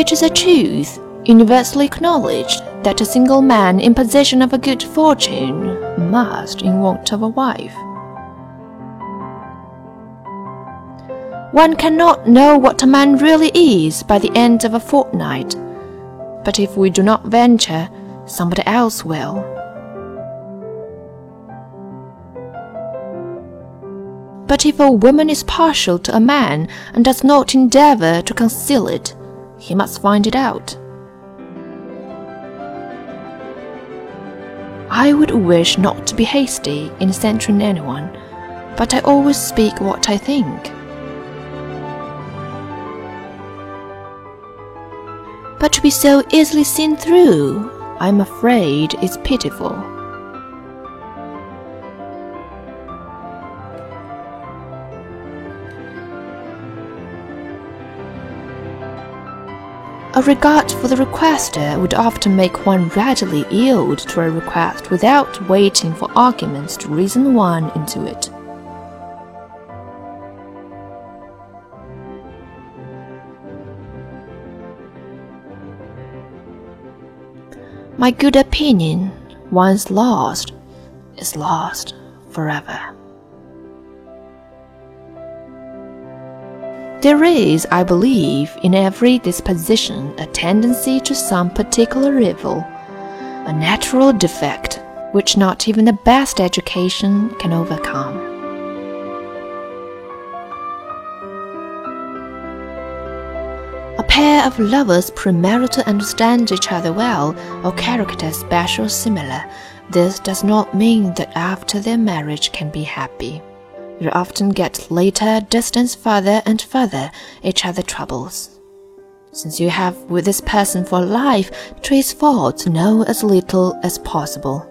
It is a truth, universally acknowledged, that a single man in possession of a good fortune must in want of a wife. One cannot know what a man really is by the end of a fortnight, but if we do not venture, somebody else will. But if a woman is partial to a man and does not endeavor to conceal it, he must find it out. I would wish not to be hasty in censuring anyone, but I always speak what I think. But to be so easily seen through, I'm afraid is pitiful. A regard for the requester would often make one readily yield to a request without waiting for arguments to reason one into it. My good opinion, once lost, is lost forever. There is, I believe, in every disposition a tendency to some particular evil, a natural defect which not even the best education can overcome. A pair of lovers premarital understand each other well, or characters special similar. This does not mean that after their marriage can be happy you often get later distance further and further each other troubles. Since you have with this person for life, trace faults know as little as possible.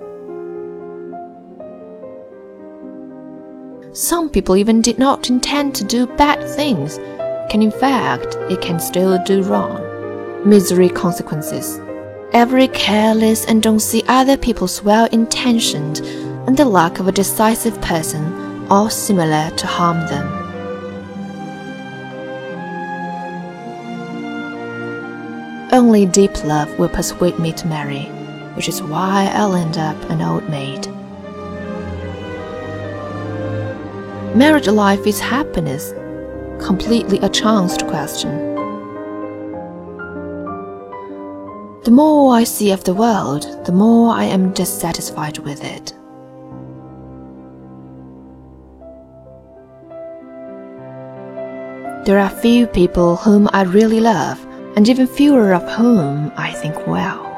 Some people even did not intend to do bad things, can in fact, it can still do wrong. Misery consequences. Every careless and don't see other people's well intentioned and the lack of a decisive person all similar to harm them. Only deep love will persuade me to marry, which is why I'll end up an old maid. Marriage life is happiness, completely a chanced question. The more I see of the world, the more I am dissatisfied with it. There are few people whom I really love, and even fewer of whom I think well.